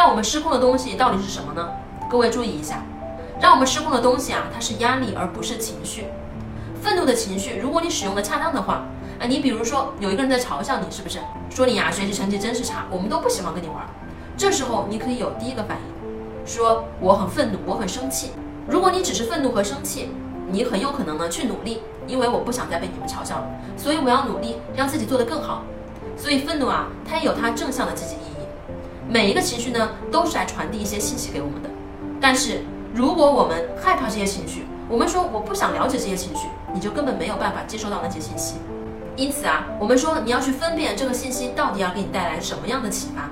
让我们失控的东西到底是什么呢？各位注意一下，让我们失控的东西啊，它是压力而不是情绪。愤怒的情绪，如果你使用的恰当的话，啊，你比如说有一个人在嘲笑你，是不是？说你呀学习成绩真是差，我们都不喜欢跟你玩。这时候你可以有第一个反应，说我很愤怒，我很生气。如果你只是愤怒和生气，你很有可能呢去努力，因为我不想再被你们嘲笑了，所以我要努力让自己做得更好。所以愤怒啊，它也有它正向的积极意义。每一个情绪呢，都是来传递一些信息给我们的。但是如果我们害怕这些情绪，我们说我不想了解这些情绪，你就根本没有办法接收到那些信息。因此啊，我们说你要去分辨这个信息到底要给你带来什么样的启发。